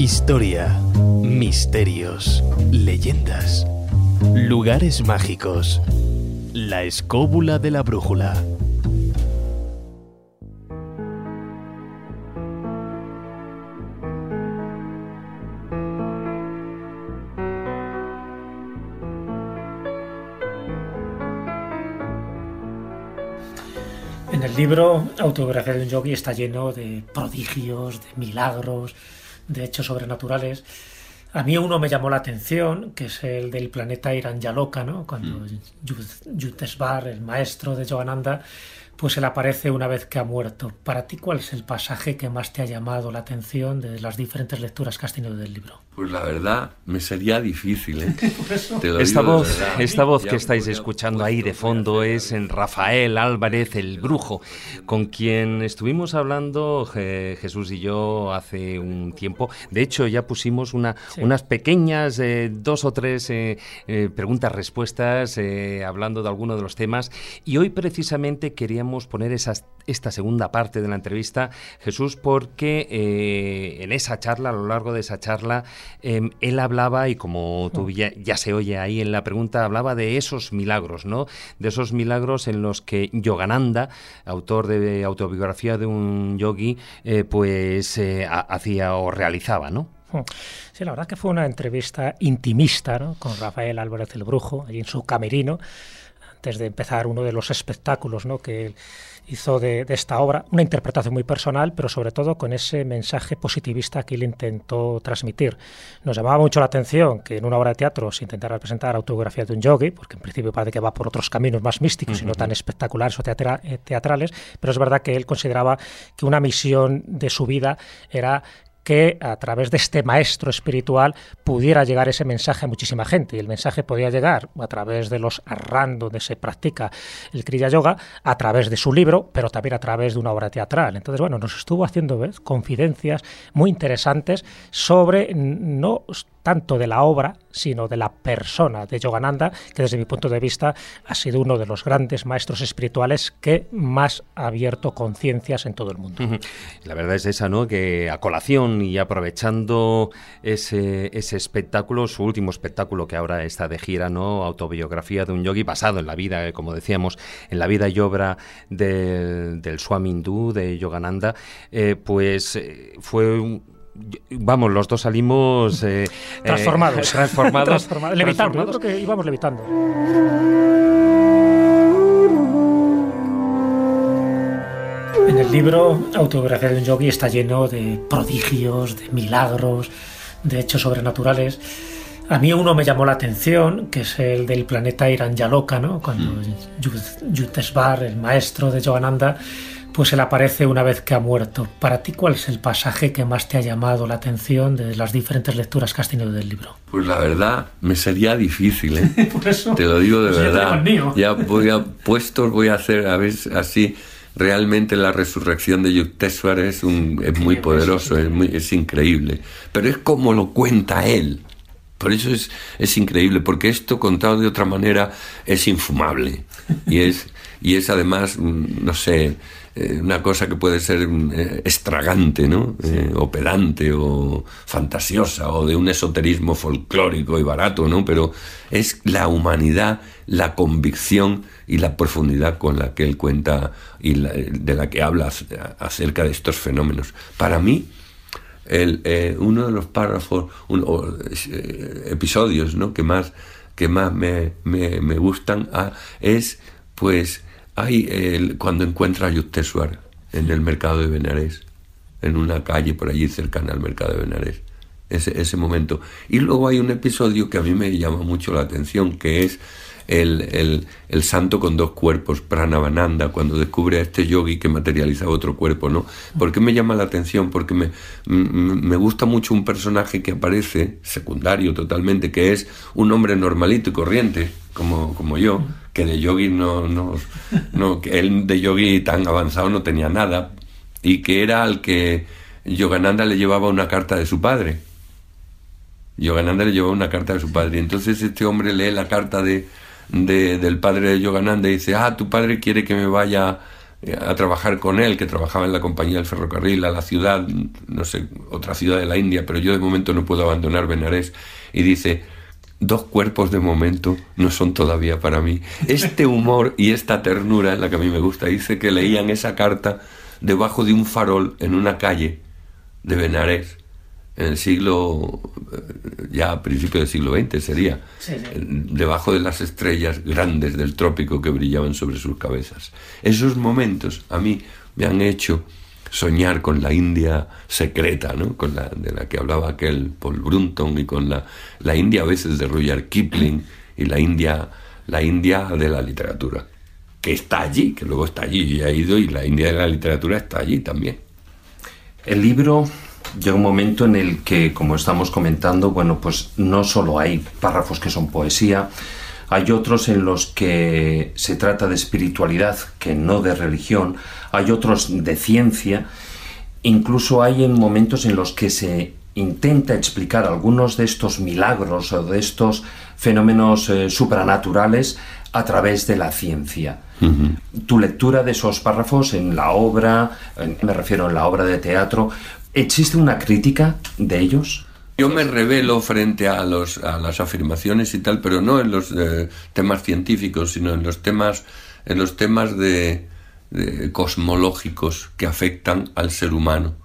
Historia, misterios, leyendas, lugares mágicos. La escóbula de la brújula. En el libro Autobiografía de un yogi está lleno de prodigios, de milagros, de hechos sobrenaturales. A mí uno me llamó la atención, que es el del planeta Iranyaloka, ¿no? Cuando Yutesbar, el maestro de Yogananda, pues se le aparece una vez que ha muerto. Para ti, ¿cuál es el pasaje que más te ha llamado la atención de las diferentes lecturas que has tenido del libro? Pues la verdad, me sería difícil, ¿eh? esta voz, esta voz que estáis escuchando ahí de fondo es en Rafael Álvarez el Brujo, con quien estuvimos hablando Jesús y yo hace un tiempo. De hecho, ya pusimos una, unas pequeñas, eh, dos o tres eh, eh, preguntas-respuestas hablando de alguno de los temas. Y hoy precisamente queríamos poner esta segunda parte de la entrevista, Jesús, porque eh, en esa charla, a lo largo de esa charla, em, él hablaba, y como tú ya, se oye ahí en la pregunta, hablaba de esos milagros, ¿no? De esos milagros en los que Yogananda, autor de autobiografía de un yogi, eh, pues eh, hacía o realizaba, ¿no? Sí, la verdad que fue una entrevista intimista ¿no? con Rafael Álvarez el Brujo, allí en su camerino, antes de empezar uno de los espectáculos ¿no? que hizo de, esta obra, una interpretación muy personal, pero sobre todo con ese mensaje positivista que él intentó transmitir. Nos llamaba mucho la atención que en una obra de teatro se intentara presentar autografía de un yogi, porque en principio parece que va por otros caminos más místicos y no tan espectaculares o eh, teatrales, pero es verdad que él consideraba que una misión de su vida era que a través de este maestro espiritual pudiera llegar ese mensaje a muchísima gente. Y el mensaje podía llegar a través de los arran donde se practica el Kriya Yoga, a través de su libro, pero también a través de una obra teatral. Entonces, bueno, nos estuvo haciendo confidencias muy interesantes sobre no tanto de la obra, sino de la persona de Yogananda, que desde mi punto de vista ha sido uno de los grandes maestros espirituales que más ha abierto conciencias en todo el mundo. La verdad es esa, ¿no? Que a colación y aprovechando ese, ese espectáculo, su último espectáculo que ahora está de gira, ¿no? Autobiografía de un yogi basado en la vida, eh, como decíamos, en la vida y obra del, Swami hindú, de Yogananda, eh, pues eh, fue un vamos, los dos salimos eh, transformados, eh, transformados, levitando. creo que íbamos levitando. En el libro Autobiografía de un yogi está lleno de prodigios, de milagros, de hechos sobrenaturales. A mí uno me llamó la atención, que es el del planeta Iranyaloka, ¿no? Cuando mm. El maestro de Yogananda, pues se le aparece una vez que ha muerto. Para ti, ¿cuál es el pasaje que más te ha llamado la atención de las diferentes lecturas que has tenido del libro? Pues la verdad, me sería difícil, ¿eh? Por eso, te lo digo de pues verdad. Ya, voy a puestos, voy a hacer a ver así. Realmente la resurrección de Yukteswar es, un, es muy poderoso, es, muy, es increíble. Pero es como lo cuenta él. Por eso es, es increíble, porque esto contado de otra manera es infumable. Y es, y es además, mm, no sé, eh, una cosa que puede ser eh, extragante, ¿no? Eh, o pedante, o fantasiosa, o de un esoterismo folclórico y barato, ¿no? Pero es la humanidad, la convicción y la profundidad con la que él cuenta y de la que habla acerca de estos fenómenos. Para mí, el, uno de los párrafos, episodios, ¿no? Que más, que más me, me, gustan ah, es, pues, hay el, cuando encuentra a Yukteswar en el mercado de Benares, en una calle por allí cercana al mercado de Benares, ese, ese momento. Y luego hay un episodio que a mí me llama mucho la atención, que es el, el, santo con dos cuerpos, Pranavananda, cuando descubre a este yogi que materializa otro cuerpo, ¿no? ¿Por qué me llama la atención? Porque me, me gusta mucho un personaje que aparece, secundario totalmente, que es un hombre normalito y corriente, como, como yo, que de yogi no, no, él de yogi tan avanzado no tenía nada, y que era al que Yogananda le llevaba una carta de su padre. Yogananda le llevaba una carta de su padre. Y entonces este hombre lee la carta de, del padre de Yogananda y dice, ah, tu padre quiere que me vaya eh, a trabajar con él, que trabajaba en la compañía del ferrocarril, a la ciudad, no sé, otra ciudad de la India, pero yo de momento no puedo abandonar Benarés, y dice, dos cuerpos de momento no son todavía para mí. Este humor y esta ternura es la que a mí me gusta. Dice que leían esa carta debajo de un farol en una calle de Benarés en el siglo, eh, ya a principios del siglo XX sería, debajo de las estrellas grandes del trópico que brillaban sobre sus cabezas. Esos momentos a mí me han hecho soñar con la India secreta, ¿no? con la de la que hablaba aquel Paul Brunton y con la, la India a veces de Rudyard Kipling y la India, la India de la literatura, que está allí, que luego está allí y ha ido y la India de la literatura está allí también. El libro llega un momento en el que, como estamos comentando, bueno, pues no solo hay párrafos que son poesía, hay otros en los que se trata de espiritualidad, que no de religión, hay otros de ciencia, incluso hay en momentos en los que se intenta explicar algunos de estos milagros o de estos fenómenos eh, supranaturales a través de la ciencia. Tu lectura de esos párrafos en la obra, me refiero en la obra de teatro, ¿existe una crítica de ellos? Yo me revelo frente a, los, a las afirmaciones y tal, pero no en los eh, temas científicos, sino en los temas, en los temas de, cosmológicos que afectan al ser humano.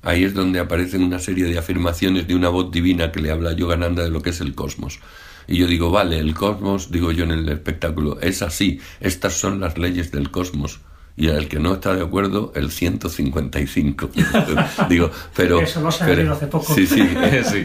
Ahí es donde aparecen una serie de afirmaciones de una voz divina que le habla a Yogananda de lo que es el cosmos. Y yo digo, vale, el cosmos, digo yo en el espectáculo, es así, estas son las leyes del cosmos y el que no está de acuerdo, el 155. Digo, pero... Eso no se hace poco. Sí, sí,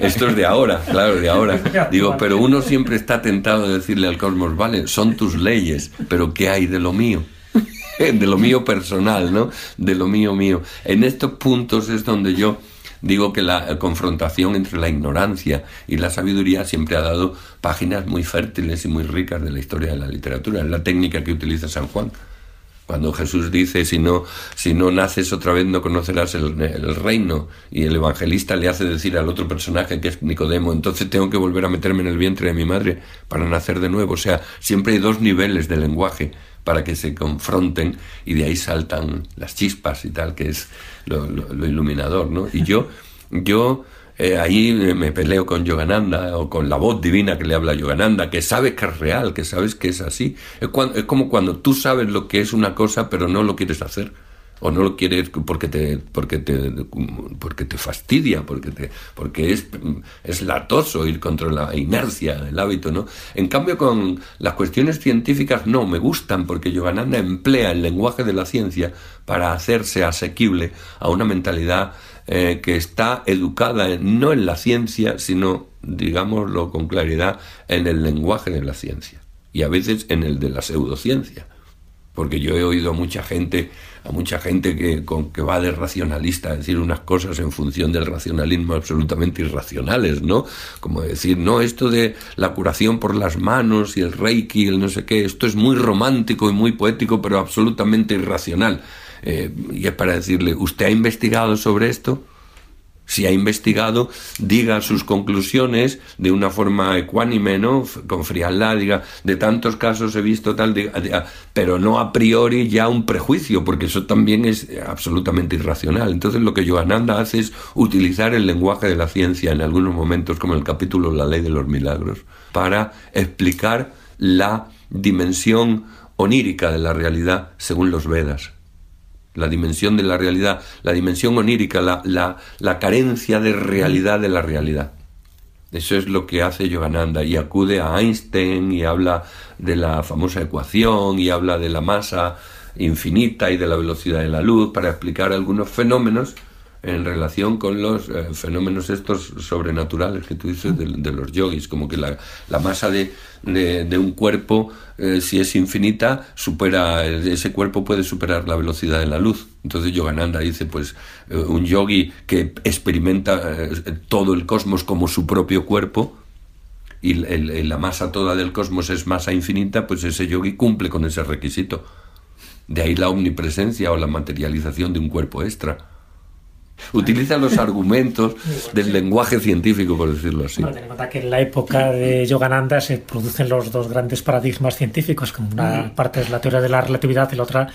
esto es de ahora, claro, de ahora. Digo, pero uno siempre está tentado de decirle al cosmos, vale, son tus leyes, pero ¿qué hay de lo mío? de lo mío personal, ¿no? De lo mío mío. En estos puntos es donde yo digo que la confrontación entre la ignorancia y la sabiduría siempre ha dado páginas muy fértiles y muy ricas de la historia de la literatura. Es la técnica que utiliza San Juan. Cuando Jesús dice, si no, si no naces otra vez no conocerás el, el, reino, y el evangelista le hace decir al otro personaje que es Nicodemo, entonces tengo que volver a meterme en el vientre de mi madre para nacer de nuevo. O sea, siempre hay dos niveles de lenguaje para que se confronten y de ahí saltan las chispas y tal, que es lo, lo iluminador, ¿no? Y yo, yo eh, ahí me peleo con Yogananda o con la voz divina que le habla a Yogananda, que sabe que es real, que sabes que es así. Es, como cuando tú sabes lo que es una cosa pero no lo quieres hacer o no lo quieres porque te porque te porque te fastidia porque te porque es es latoso ir contra la inercia del hábito no en cambio con las cuestiones científicas no me gustan porque Yogananda emplea el lenguaje de la ciencia para hacerse asequible a una mentalidad eh, que está educada no en la ciencia, sino, digámoslo con claridad, en el lenguaje de la ciencia y a veces en el de la pseudociencia. Porque yo he oído a mucha gente, a mucha gente que, con, que va de racionalista a decir unas cosas en función del racionalismo absolutamente irracionales, ¿no? Como decir, no, esto de la curación por las manos y el reiki, el no sé qué, esto es muy romántico y muy poético, pero absolutamente irracional. Eh, y es para decirle, ¿usted ha investigado sobre esto? Si ha investigado, diga sus conclusiones de una forma ecuánime, ¿no? Con frialdad, diga, de tantos casos he visto tal, pero no a priori ya un prejuicio, porque eso también es absolutamente irracional. Entonces lo que Joananda hace es utilizar el lenguaje de la ciencia en algunos momentos, como el capítulo La ley de los milagros, para explicar la dimensión onírica de la realidad según los Vedas la dimensión de la realidad, la dimensión onírica, la, la, la, carencia de realidad de la realidad. Eso es lo que hace Yogananda y acude a Einstein y habla de la famosa ecuación y habla de la masa infinita y de la velocidad de la luz para explicar algunos fenómenos en relación con los eh, fenómenos estos sobrenaturales que tú dices de, los yogis, como que la, la masa de, de, un cuerpo, eh, si es infinita, supera, ese cuerpo puede superar la velocidad de la luz. Entonces Yogananda dice, pues eh, un yogi que experimenta todo el cosmos como su propio cuerpo, y la masa toda del cosmos es masa infinita, pues ese yogi cumple con ese requisito. De ahí la omnipresencia o la materialización de un cuerpo extra utiliza los argumentos del lenguaje científico, por decirlo así. Bueno, en que en la época de Yogananda se producen los dos grandes paradigmas científicos, como una parte es la teoría de la relatividad y la otra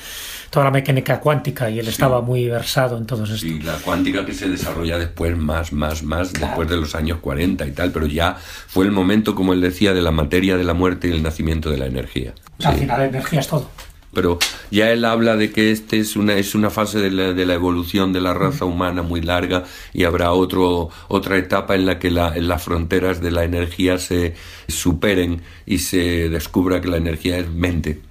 toda la mecánica cuántica y él estaba muy versado en todo esto. Y la cuántica que se desarrolla después, más, más, más, después de los años 40 y tal, pero ya fue el momento, como él decía, de la materia de la muerte y el nacimiento de la energía. Al final la energía es todo pero ya él habla de que este es una, es una fase de la, de la evolución de la raza humana muy larga y habrá otro, otra etapa en la que la, las fronteras de la energía se superen y se descubra que la energía es mente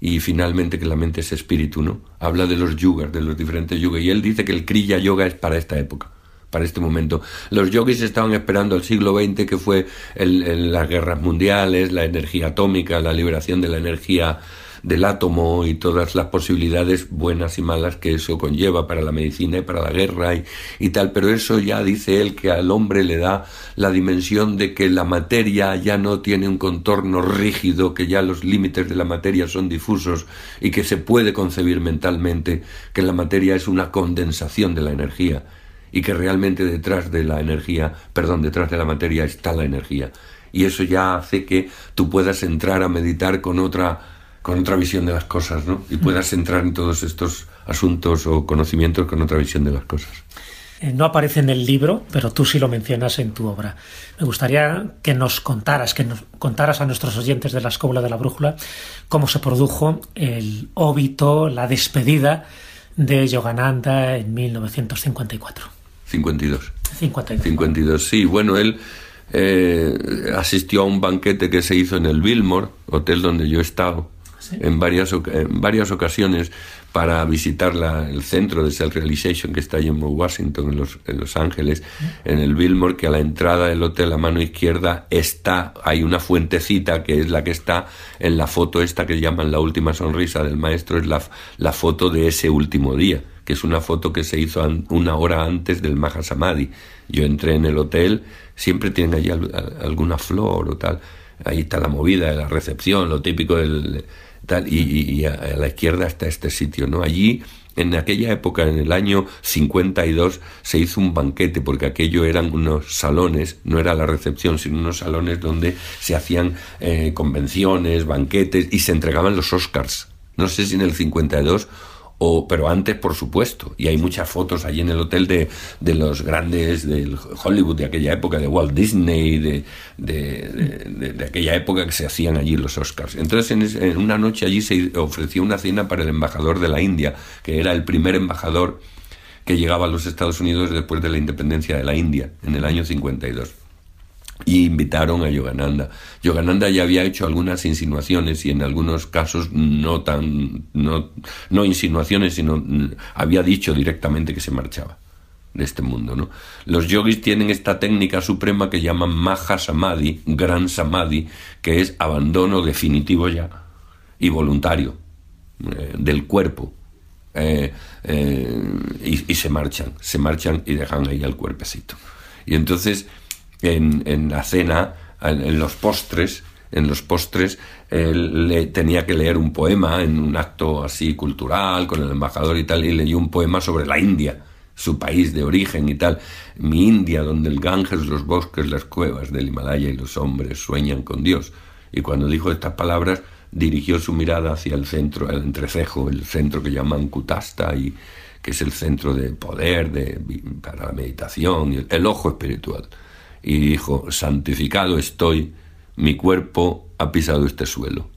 y finalmente que la mente es espíritu, ¿no? Habla de los yugas, de los diferentes yugas y él dice que el Kriya Yoga es para esta época para este momento. Los yogis estaban esperando el siglo XX, que fue las guerras mundiales, la energía atómica, la liberación de la energía del átomo y todas las posibilidades buenas y malas que eso conlleva para la medicina y para la guerra y, tal, pero eso ya dice él que al hombre le da la dimensión de que la materia ya no tiene un contorno rígido, que ya los límites de la materia son difusos y que se puede concebir mentalmente que la materia es una condensación de la energía y que realmente detrás de la energía, perdón, detrás de la materia está la energía. Y eso ya hace que tú puedas entrar a meditar con otra con otra visión de las cosas, ¿no? Y puedas entrar en todos estos asuntos o conocimientos con otra visión de las cosas. Eh, no aparece en el libro, pero tú sí lo mencionas en tu obra. Me gustaría que nos contaras, que nos contaras a nuestros oyentes de la Escóbula de la Brújula cómo se produjo el óbito, la despedida de Yogananda en 1954. 52. 52. 52, sí. Bueno, él eh, asistió a un banquete que se hizo en el Billmore, hotel donde yo he estado, en, varias, en varias ocasiones para visitar la, el centro de Self Realization que está allí en Washington, en Los, en los Ángeles, en el Billmore, que a la entrada del hotel a mano izquierda está, hay una fuentecita que es la que está en la foto esta que llaman la última sonrisa del maestro, es la, la foto de ese último día, que es una foto que se hizo una hora antes del Mahasamadhi. Yo entré en el hotel, siempre tienen allí alguna flor o tal, ahí está la movida de la recepción, lo típico del y, a, la izquierda está este sitio, ¿no? Allí, en aquella época, en el año 52, se hizo un banquete, porque aquello eran unos salones, no era la recepción, sino unos salones donde se hacían eh, convenciones, banquetes, y se entregaban los Oscars. No sé si en el 52 o, pero antes, por supuesto. Y hay muchas fotos allí en el hotel de, de los grandes del Hollywood de aquella época, de Walt Disney, de, de, aquella época que se hacían allí los Oscars. Entonces, en, una noche allí se ofreció una cena para el embajador de la India, que era el primer embajador que llegaba a los Estados Unidos después de la independencia de la India, en el año 52 y invitaron a Yogananda. Yogananda ya había hecho algunas insinuaciones y en algunos casos no tan no, no insinuaciones, sino mm, había dicho directamente que se marchaba de este mundo, ¿no? Los yogis tienen esta técnica suprema que llaman Maha Samadhi, Gran Samadhi, que es abandono definitivo ya y voluntario eh, del cuerpo. Eh, eh, y, y se marchan, se marchan y dejan ahí al cuerpecito. Y entonces en, la cena, en, los postres, en los postres, él le, tenía que leer un poema en un acto así cultural con el embajador y tal, y leyó un poema sobre la India, su país de origen y tal. Mi India, donde el Ganges, los bosques, las cuevas del Himalaya y los hombres sueñan con Dios. Y cuando dijo estas palabras, dirigió su mirada hacia el centro, el entrecejo, el centro que llaman Kutasta, y, que es el centro de poder de, para la meditación, y el ojo espiritual y dijo, santificado estoy, mi cuerpo ha pisado este suelo.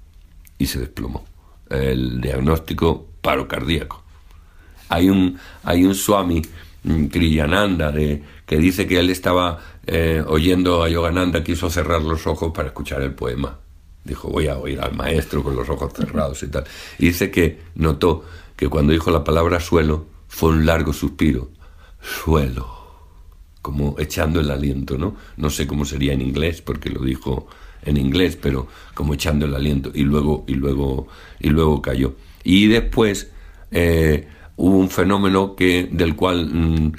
Y se desplomó. El diagnóstico, paro cardíaco. Hay un, hay un Swami mm, Kriyananda que dice que él estaba eh, oyendo a Yogananda, quiso cerrar los ojos para escuchar el poema. Dijo, voy a oír al maestro con los ojos cerrados y tal. Y dice que notó que cuando dijo la palabra suelo, fue un largo suspiro. Suelo como echando el aliento, ¿no? No sé cómo sería en inglés, porque lo dijo en inglés, pero como echando el aliento, y luego, y luego, y luego cayó. Y después eh, hubo un fenómeno que, del cual mm,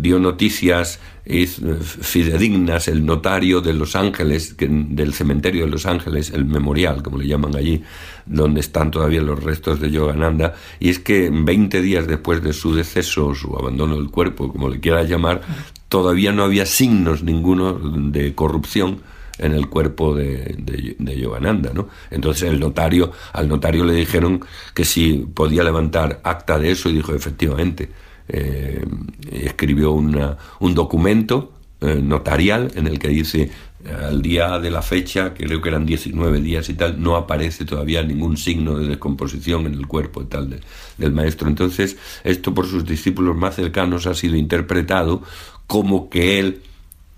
dio noticias fidedignas el notario de Los Ángeles, del cementerio de Los Ángeles, el memorial, como le llaman allí, donde están todavía los restos de Yogananda, y es que 20 días después de su deceso, su abandono del cuerpo, como le quiera llamar, todavía no había signos ninguno de corrupción en el cuerpo de, de, Yogananda, ¿no? Entonces el notario, al notario le dijeron que si podía levantar acta de eso y dijo efectivamente. Eh, escribió una, un documento eh, notarial en el que dice al día de la fecha, que creo que eran 19 días y tal, no aparece todavía ningún signo de descomposición en el cuerpo y tal del maestro. Entonces, esto por sus discípulos más cercanos ha sido interpretado como que él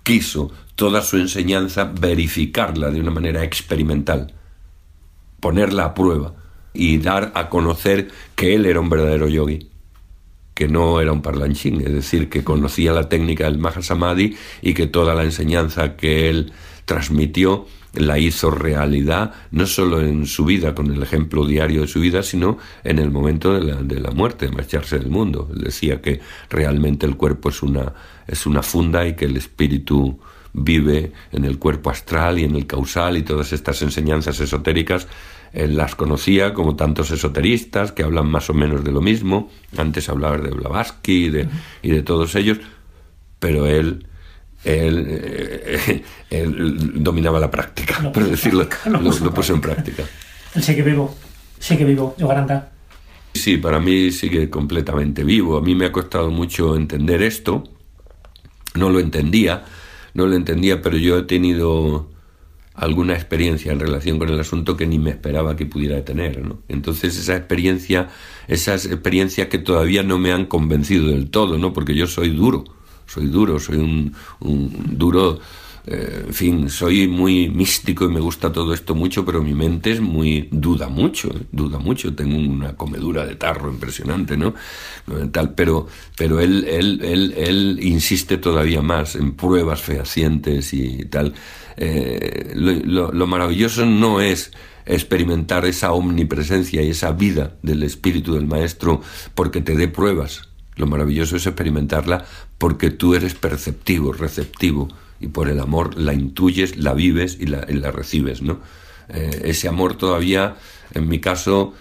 quiso toda su enseñanza verificarla de una manera experimental, ponerla a prueba y dar a conocer que él era un verdadero yogi que no era un parlanchín, es decir, que conocía la técnica del Mahasamadhi y que toda la enseñanza que él transmitió la hizo realidad, no solo en su vida, con el ejemplo diario de su vida, sino en el momento de la, de la muerte, de marcharse del mundo. Él decía que realmente el cuerpo es una, es una funda y que el espíritu vive en el cuerpo astral y en el causal y todas estas enseñanzas esotéricas él las conocía como tantos esoteristas que hablan más o menos de lo mismo. Antes hablaba de Blavatsky y de, y de todos ellos, pero él, él, eh, dominaba la práctica, por decirlo, lo, puso en práctica. Él sigue vivo, sigue vivo, Yogananda. Sí, para mí sigue completamente vivo. A mí me ha costado mucho entender esto. No lo entendía, no lo entendía, pero yo he tenido alguna experiencia en relación con el asunto que ni me esperaba que pudiera tener. ¿no? Entonces esa experiencia, esas experiencias que todavía no me han convencido del todo, ¿no? porque yo soy duro, soy duro, soy un, duro eh, en fin, soy muy místico y me gusta todo esto mucho, pero mi mente es muy duda mucho, duda mucho. Tengo una comedura de tarro impresionante, ¿no? Tal, pero, pero él, él, él, él insiste todavía más en pruebas fehacientes y tal. Eh, lo, lo maravilloso no es experimentar esa omnipresencia y esa vida del espíritu del maestro porque te dé pruebas. Lo maravilloso es experimentarla porque tú eres perceptivo, receptivo y por el amor la intuyes, la vives y la, recibes, ¿no? Eh, ese amor todavía, en mi caso,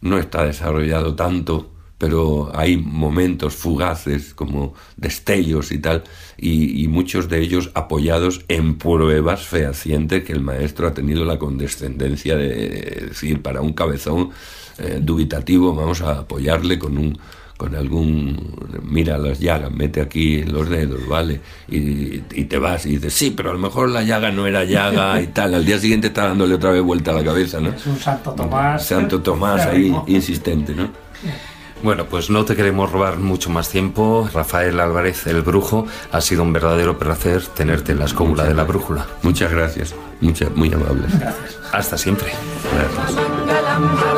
no está desarrollado tanto, pero hay momentos fugaces, como destellos y tal, y, muchos de ellos apoyados en pruebas fehacientes que el maestro ha tenido la condescendencia de decir, para un cabezón eh, dubitativo, vamos a apoyarle con un con algún, mira las llagas, mete aquí los dedos, ¿vale? Y, te vas y dices, sí, pero a lo mejor la llaga no era llaga y tal. Al día siguiente está dándole otra vez vuelta a la cabeza, ¿no? Es un Santo Tomás. Santo Tomás ahí, insistente, ¿no? Bueno, pues no te queremos robar mucho más tiempo. Rafael Álvarez, el brujo, ha sido un verdadero placer tenerte en la escóbula de la brújula. Muchas gracias, muchas, muy amables. Gracias. Hasta siempre. Gracias.